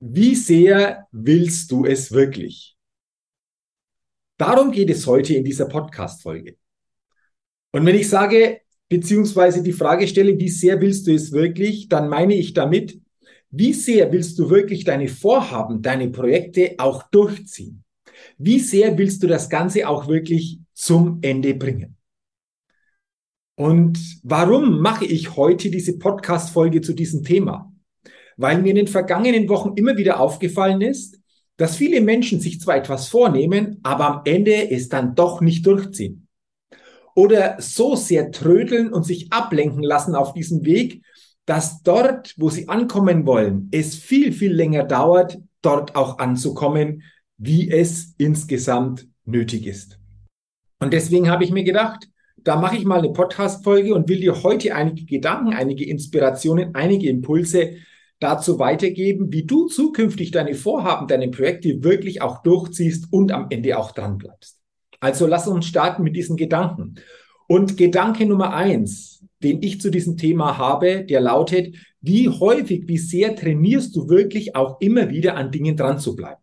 Wie sehr willst du es wirklich? Darum geht es heute in dieser Podcast-Folge. Und wenn ich sage, beziehungsweise die Frage stelle, wie sehr willst du es wirklich, dann meine ich damit, wie sehr willst du wirklich deine Vorhaben, deine Projekte auch durchziehen? Wie sehr willst du das Ganze auch wirklich zum Ende bringen? Und warum mache ich heute diese Podcast-Folge zu diesem Thema? Weil mir in den vergangenen Wochen immer wieder aufgefallen ist, dass viele Menschen sich zwar etwas vornehmen, aber am Ende es dann doch nicht durchziehen. Oder so sehr trödeln und sich ablenken lassen auf diesem Weg, dass dort, wo sie ankommen wollen, es viel, viel länger dauert, dort auch anzukommen, wie es insgesamt nötig ist. Und deswegen habe ich mir gedacht, da mache ich mal eine Podcast-Folge und will dir heute einige Gedanken, einige Inspirationen, einige Impulse dazu weitergeben, wie du zukünftig deine Vorhaben, deine Projekte wirklich auch durchziehst und am Ende auch dran bleibst. Also lass uns starten mit diesen Gedanken. Und Gedanke Nummer eins, den ich zu diesem Thema habe, der lautet, wie häufig, wie sehr trainierst du wirklich auch immer wieder an Dingen dran zu bleiben?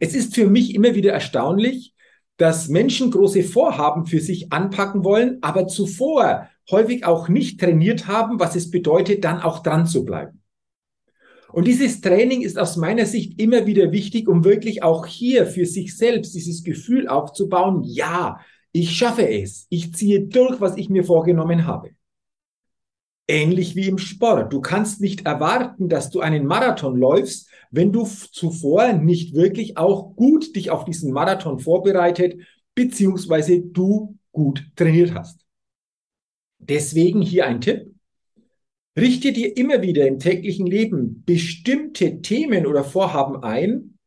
Es ist für mich immer wieder erstaunlich, dass Menschen große Vorhaben für sich anpacken wollen, aber zuvor häufig auch nicht trainiert haben, was es bedeutet, dann auch dran zu bleiben. Und dieses Training ist aus meiner Sicht immer wieder wichtig, um wirklich auch hier für sich selbst dieses Gefühl aufzubauen, ja, ich schaffe es, ich ziehe durch, was ich mir vorgenommen habe. Ähnlich wie im Sport. Du kannst nicht erwarten, dass du einen Marathon läufst, wenn du zuvor nicht wirklich auch gut dich auf diesen Marathon vorbereitet, beziehungsweise du gut trainiert hast. Deswegen hier ein Tipp. Richte dir immer wieder im täglichen Leben bestimmte Themen oder Vorhaben ein,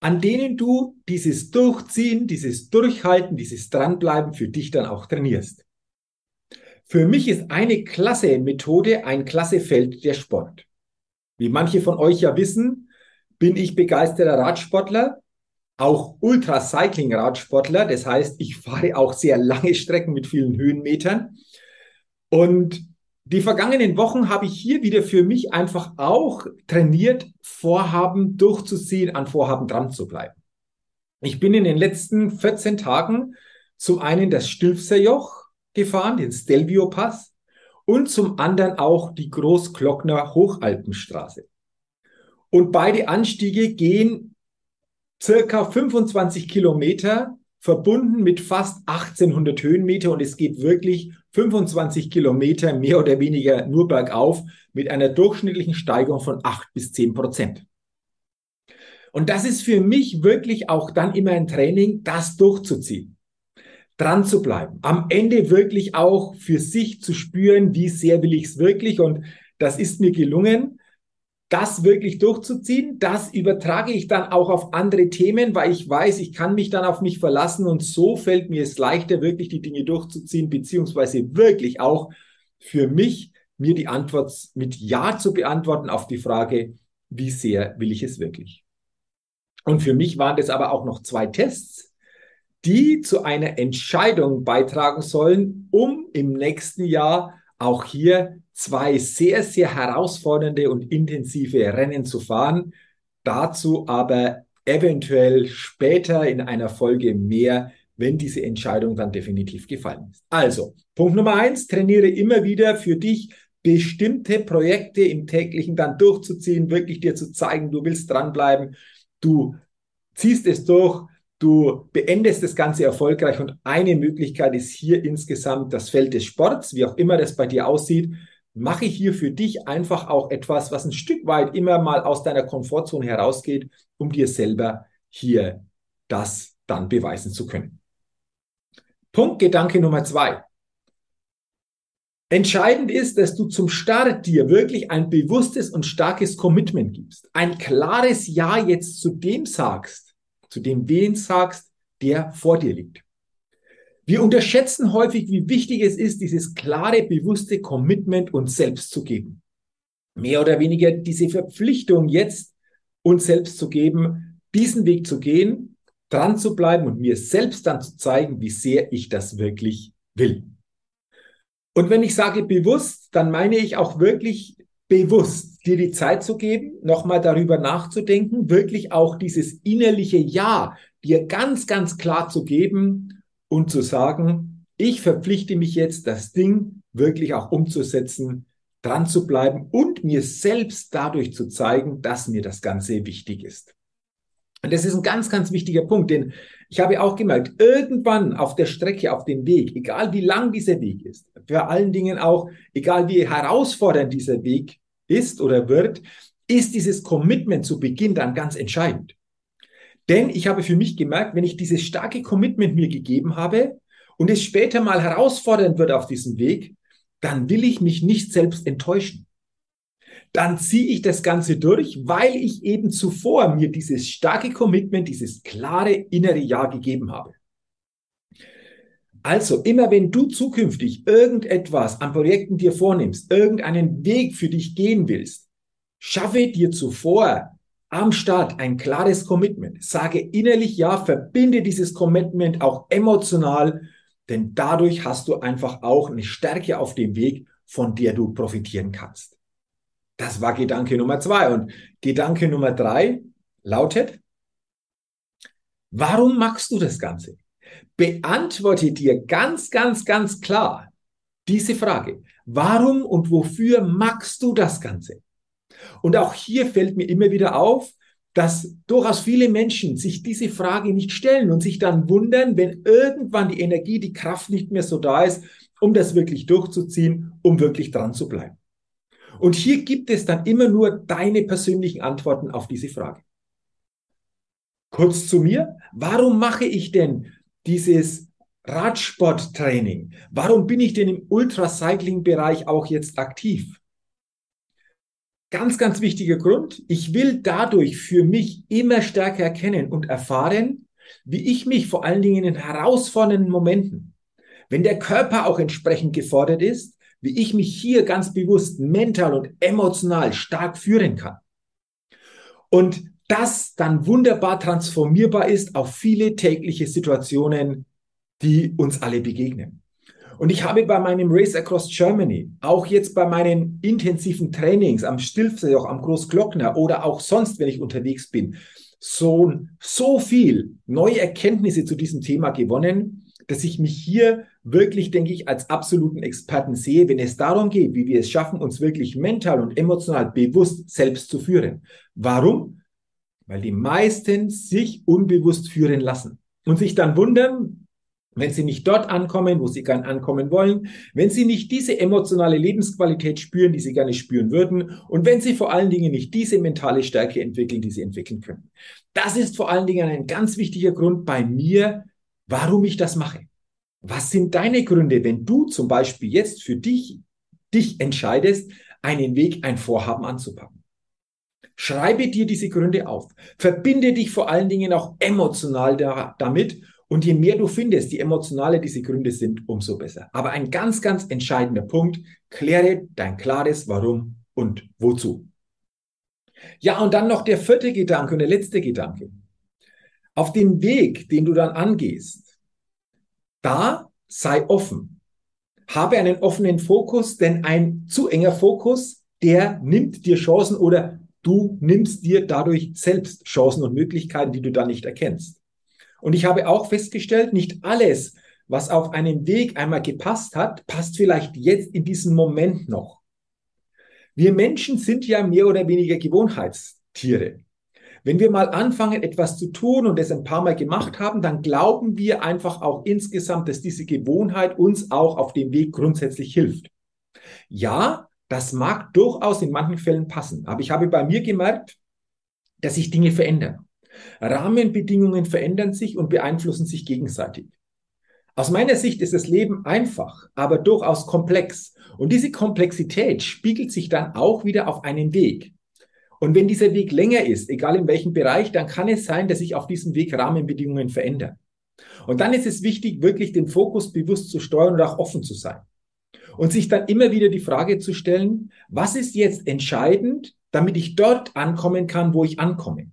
an denen du dieses Durchziehen, dieses Durchhalten, dieses Dranbleiben für dich dann auch trainierst. Für mich ist eine klasse Methode ein klasse Feld der Sport. Wie manche von euch ja wissen, bin ich begeisterter Radsportler, auch Ultracycling-Radsportler. Das heißt, ich fahre auch sehr lange Strecken mit vielen Höhenmetern. Und die vergangenen Wochen habe ich hier wieder für mich einfach auch trainiert, Vorhaben durchzuziehen, an Vorhaben dran zu bleiben. Ich bin in den letzten 14 Tagen zum einen das Stilfserjoch gefahren, den Stelvio Pass, und zum anderen auch die Großglockner Hochalpenstraße. Und beide Anstiege gehen circa 25 Kilometer verbunden mit fast 1800 Höhenmeter und es geht wirklich 25 Kilometer mehr oder weniger nur bergauf mit einer durchschnittlichen Steigung von 8 bis 10 Prozent. Und das ist für mich wirklich auch dann immer ein Training, das durchzuziehen, dran zu bleiben, am Ende wirklich auch für sich zu spüren, wie sehr will ich es wirklich und das ist mir gelungen das wirklich durchzuziehen. Das übertrage ich dann auch auf andere Themen, weil ich weiß, ich kann mich dann auf mich verlassen und so fällt mir es leichter, wirklich die Dinge durchzuziehen, beziehungsweise wirklich auch für mich, mir die Antwort mit Ja zu beantworten auf die Frage, wie sehr will ich es wirklich? Und für mich waren das aber auch noch zwei Tests, die zu einer Entscheidung beitragen sollen, um im nächsten Jahr auch hier zwei sehr, sehr herausfordernde und intensive Rennen zu fahren. Dazu aber eventuell später in einer Folge mehr, wenn diese Entscheidung dann definitiv gefallen ist. Also, Punkt Nummer eins, trainiere immer wieder für dich bestimmte Projekte im täglichen dann durchzuziehen, wirklich dir zu zeigen, du willst dranbleiben, du ziehst es durch, du beendest das Ganze erfolgreich und eine Möglichkeit ist hier insgesamt das Feld des Sports, wie auch immer das bei dir aussieht. Mache hier für dich einfach auch etwas, was ein Stück weit immer mal aus deiner Komfortzone herausgeht, um dir selber hier das dann beweisen zu können. Punkt Gedanke Nummer zwei. Entscheidend ist, dass du zum Start dir wirklich ein bewusstes und starkes Commitment gibst. Ein klares Ja jetzt zu dem sagst, zu dem wen sagst, der vor dir liegt. Wir unterschätzen häufig, wie wichtig es ist, dieses klare, bewusste Commitment uns selbst zu geben. Mehr oder weniger diese Verpflichtung jetzt uns selbst zu geben, diesen Weg zu gehen, dran zu bleiben und mir selbst dann zu zeigen, wie sehr ich das wirklich will. Und wenn ich sage bewusst, dann meine ich auch wirklich bewusst, dir die Zeit zu geben, nochmal darüber nachzudenken, wirklich auch dieses innerliche Ja dir ganz, ganz klar zu geben und zu sagen, ich verpflichte mich jetzt, das Ding wirklich auch umzusetzen, dran zu bleiben und mir selbst dadurch zu zeigen, dass mir das Ganze wichtig ist. Und das ist ein ganz, ganz wichtiger Punkt, denn ich habe auch gemerkt, irgendwann auf der Strecke, auf dem Weg, egal wie lang dieser Weg ist, vor allen Dingen auch, egal wie herausfordernd dieser Weg ist oder wird, ist dieses Commitment zu Beginn dann ganz entscheidend. Denn ich habe für mich gemerkt, wenn ich dieses starke Commitment mir gegeben habe und es später mal herausfordernd wird auf diesem Weg, dann will ich mich nicht selbst enttäuschen dann ziehe ich das Ganze durch, weil ich eben zuvor mir dieses starke Commitment, dieses klare innere Ja gegeben habe. Also, immer wenn du zukünftig irgendetwas an Projekten dir vornimmst, irgendeinen Weg für dich gehen willst, schaffe dir zuvor am Start ein klares Commitment. Sage innerlich Ja, verbinde dieses Commitment auch emotional, denn dadurch hast du einfach auch eine Stärke auf dem Weg, von der du profitieren kannst. Das war Gedanke Nummer zwei. Und Gedanke Nummer drei lautet, warum machst du das Ganze? Beantworte dir ganz, ganz, ganz klar diese Frage. Warum und wofür machst du das Ganze? Und auch hier fällt mir immer wieder auf, dass durchaus viele Menschen sich diese Frage nicht stellen und sich dann wundern, wenn irgendwann die Energie, die Kraft nicht mehr so da ist, um das wirklich durchzuziehen, um wirklich dran zu bleiben. Und hier gibt es dann immer nur deine persönlichen Antworten auf diese Frage. Kurz zu mir. Warum mache ich denn dieses Radsporttraining? Warum bin ich denn im Ultracycling-Bereich auch jetzt aktiv? Ganz, ganz wichtiger Grund. Ich will dadurch für mich immer stärker erkennen und erfahren, wie ich mich vor allen Dingen in herausfordernden Momenten, wenn der Körper auch entsprechend gefordert ist, wie ich mich hier ganz bewusst mental und emotional stark führen kann. Und das dann wunderbar transformierbar ist auf viele tägliche Situationen, die uns alle begegnen. Und ich habe bei meinem Race Across Germany, auch jetzt bei meinen intensiven Trainings am Stilfsee, auch am Großglockner oder auch sonst, wenn ich unterwegs bin, so, so viel neue Erkenntnisse zu diesem Thema gewonnen, dass ich mich hier wirklich, denke ich, als absoluten Experten sehe, wenn es darum geht, wie wir es schaffen, uns wirklich mental und emotional bewusst selbst zu führen. Warum? Weil die meisten sich unbewusst führen lassen und sich dann wundern, wenn sie nicht dort ankommen, wo sie gern ankommen wollen, wenn sie nicht diese emotionale Lebensqualität spüren, die sie gerne spüren würden und wenn sie vor allen Dingen nicht diese mentale Stärke entwickeln, die sie entwickeln können. Das ist vor allen Dingen ein ganz wichtiger Grund bei mir, warum ich das mache. Was sind deine Gründe, wenn du zum Beispiel jetzt für dich, dich entscheidest, einen Weg, ein Vorhaben anzupacken? Schreibe dir diese Gründe auf. Verbinde dich vor allen Dingen auch emotional da, damit. Und je mehr du findest, je emotionaler diese Gründe sind, umso besser. Aber ein ganz, ganz entscheidender Punkt, kläre dein klares Warum und wozu. Ja, und dann noch der vierte Gedanke und der letzte Gedanke. Auf dem Weg, den du dann angehst, da sei offen. Habe einen offenen Fokus, denn ein zu enger Fokus, der nimmt dir Chancen oder du nimmst dir dadurch selbst Chancen und Möglichkeiten, die du da nicht erkennst. Und ich habe auch festgestellt, nicht alles, was auf einem Weg einmal gepasst hat, passt vielleicht jetzt in diesem Moment noch. Wir Menschen sind ja mehr oder weniger Gewohnheitstiere. Wenn wir mal anfangen, etwas zu tun und es ein paar Mal gemacht haben, dann glauben wir einfach auch insgesamt, dass diese Gewohnheit uns auch auf dem Weg grundsätzlich hilft. Ja, das mag durchaus in manchen Fällen passen, aber ich habe bei mir gemerkt, dass sich Dinge verändern. Rahmenbedingungen verändern sich und beeinflussen sich gegenseitig. Aus meiner Sicht ist das Leben einfach, aber durchaus komplex. Und diese Komplexität spiegelt sich dann auch wieder auf einen Weg. Und wenn dieser Weg länger ist, egal in welchem Bereich, dann kann es sein, dass sich auf diesem Weg Rahmenbedingungen verändern. Und dann ist es wichtig, wirklich den Fokus bewusst zu steuern und auch offen zu sein. Und sich dann immer wieder die Frage zu stellen, was ist jetzt entscheidend, damit ich dort ankommen kann, wo ich ankomme?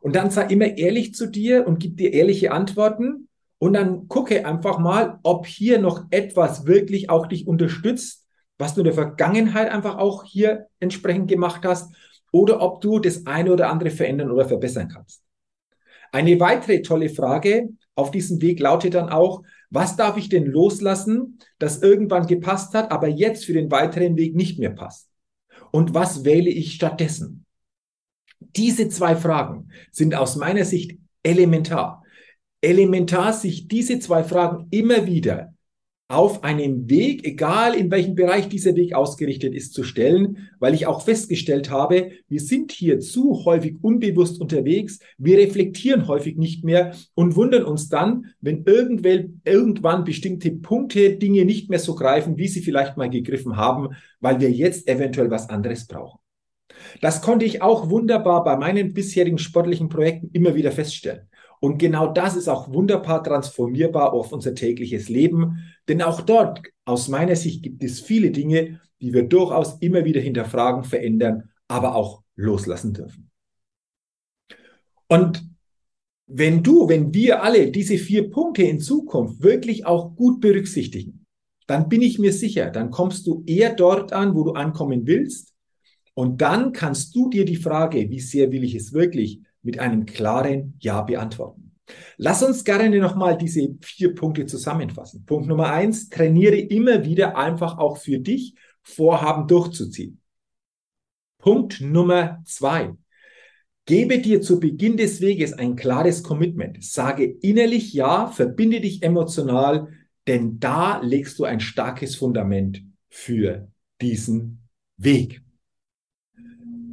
Und dann sei immer ehrlich zu dir und gib dir ehrliche Antworten und dann gucke einfach mal, ob hier noch etwas wirklich auch dich unterstützt, was du in der Vergangenheit einfach auch hier entsprechend gemacht hast, oder ob du das eine oder andere verändern oder verbessern kannst. Eine weitere tolle Frage auf diesem Weg lautet dann auch, was darf ich denn loslassen, das irgendwann gepasst hat, aber jetzt für den weiteren Weg nicht mehr passt? Und was wähle ich stattdessen? Diese zwei Fragen sind aus meiner Sicht elementar elementar, sich diese zwei Fragen immer wieder auf einem Weg, egal in welchem Bereich dieser Weg ausgerichtet ist, zu stellen, weil ich auch festgestellt habe, wir sind hier zu häufig unbewusst unterwegs, wir reflektieren häufig nicht mehr und wundern uns dann, wenn irgendwann bestimmte Punkte, Dinge nicht mehr so greifen, wie sie vielleicht mal gegriffen haben, weil wir jetzt eventuell was anderes brauchen. Das konnte ich auch wunderbar bei meinen bisherigen sportlichen Projekten immer wieder feststellen. Und genau das ist auch wunderbar transformierbar auf unser tägliches Leben. Denn auch dort, aus meiner Sicht, gibt es viele Dinge, die wir durchaus immer wieder hinterfragen, verändern, aber auch loslassen dürfen. Und wenn du, wenn wir alle diese vier Punkte in Zukunft wirklich auch gut berücksichtigen, dann bin ich mir sicher, dann kommst du eher dort an, wo du ankommen willst. Und dann kannst du dir die Frage, wie sehr will ich es wirklich, mit einem klaren Ja beantworten. Lass uns gerne nochmal diese vier Punkte zusammenfassen. Punkt Nummer eins, trainiere immer wieder einfach auch für dich Vorhaben durchzuziehen. Punkt Nummer zwei, gebe dir zu Beginn des Weges ein klares Commitment. Sage innerlich Ja, verbinde dich emotional, denn da legst du ein starkes Fundament für diesen Weg.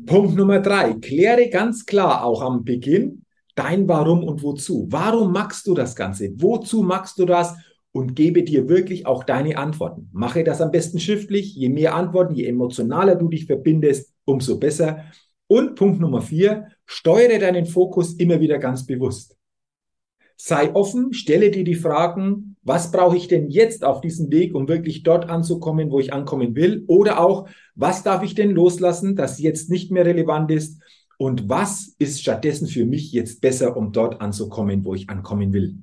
Punkt Nummer drei, kläre ganz klar auch am Beginn dein Warum und Wozu. Warum machst du das Ganze? Wozu machst du das? Und gebe dir wirklich auch deine Antworten. Mache das am besten schriftlich. Je mehr Antworten, je emotionaler du dich verbindest, umso besser. Und Punkt Nummer vier, steuere deinen Fokus immer wieder ganz bewusst. Sei offen, stelle dir die Fragen, was brauche ich denn jetzt auf diesem Weg, um wirklich dort anzukommen, wo ich ankommen will? Oder auch, was darf ich denn loslassen, das jetzt nicht mehr relevant ist? Und was ist stattdessen für mich jetzt besser, um dort anzukommen, wo ich ankommen will?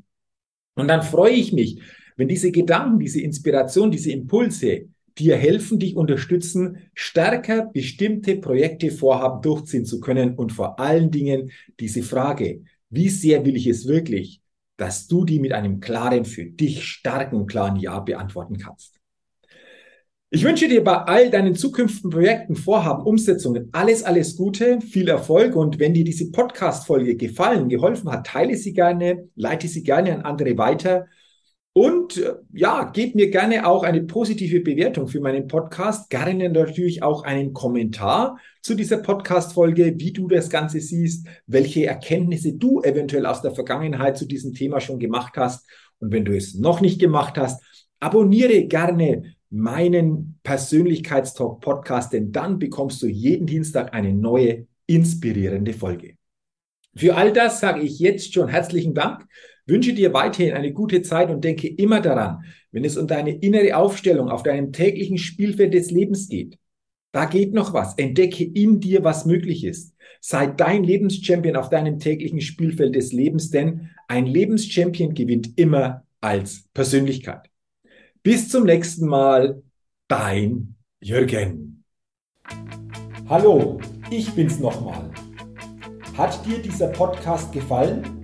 Und dann freue ich mich, wenn diese Gedanken, diese Inspiration, diese Impulse dir helfen, dich unterstützen, stärker bestimmte Projekte, Vorhaben durchziehen zu können und vor allen Dingen diese Frage, wie sehr will ich es wirklich, dass du die mit einem klaren, für dich starken und klaren Ja beantworten kannst. Ich wünsche dir bei all deinen zukünftigen Projekten, Vorhaben, Umsetzungen alles, alles Gute, viel Erfolg und wenn dir diese Podcast-Folge gefallen, geholfen hat, teile sie gerne, leite sie gerne an andere weiter und äh, ja, gebt mir gerne auch eine positive Bewertung für meinen Podcast. Gerne natürlich auch einen Kommentar zu dieser Podcast-Folge, wie du das Ganze siehst, welche Erkenntnisse du eventuell aus der Vergangenheit zu diesem Thema schon gemacht hast. Und wenn du es noch nicht gemacht hast, abonniere gerne meinen Persönlichkeitstalk Podcast, denn dann bekommst du jeden Dienstag eine neue inspirierende Folge. Für all das sage ich jetzt schon herzlichen Dank Wünsche dir weiterhin eine gute Zeit und denke immer daran, wenn es um deine innere Aufstellung auf deinem täglichen Spielfeld des Lebens geht. Da geht noch was. Entdecke in dir, was möglich ist. Sei dein Lebenschampion auf deinem täglichen Spielfeld des Lebens, denn ein Lebenschampion gewinnt immer als Persönlichkeit. Bis zum nächsten Mal, dein Jürgen. Hallo, ich bin's nochmal. Hat dir dieser Podcast gefallen?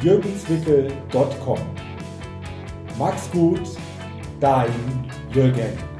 www.jürgenswickel.com. Mach's gut, dein Jürgen.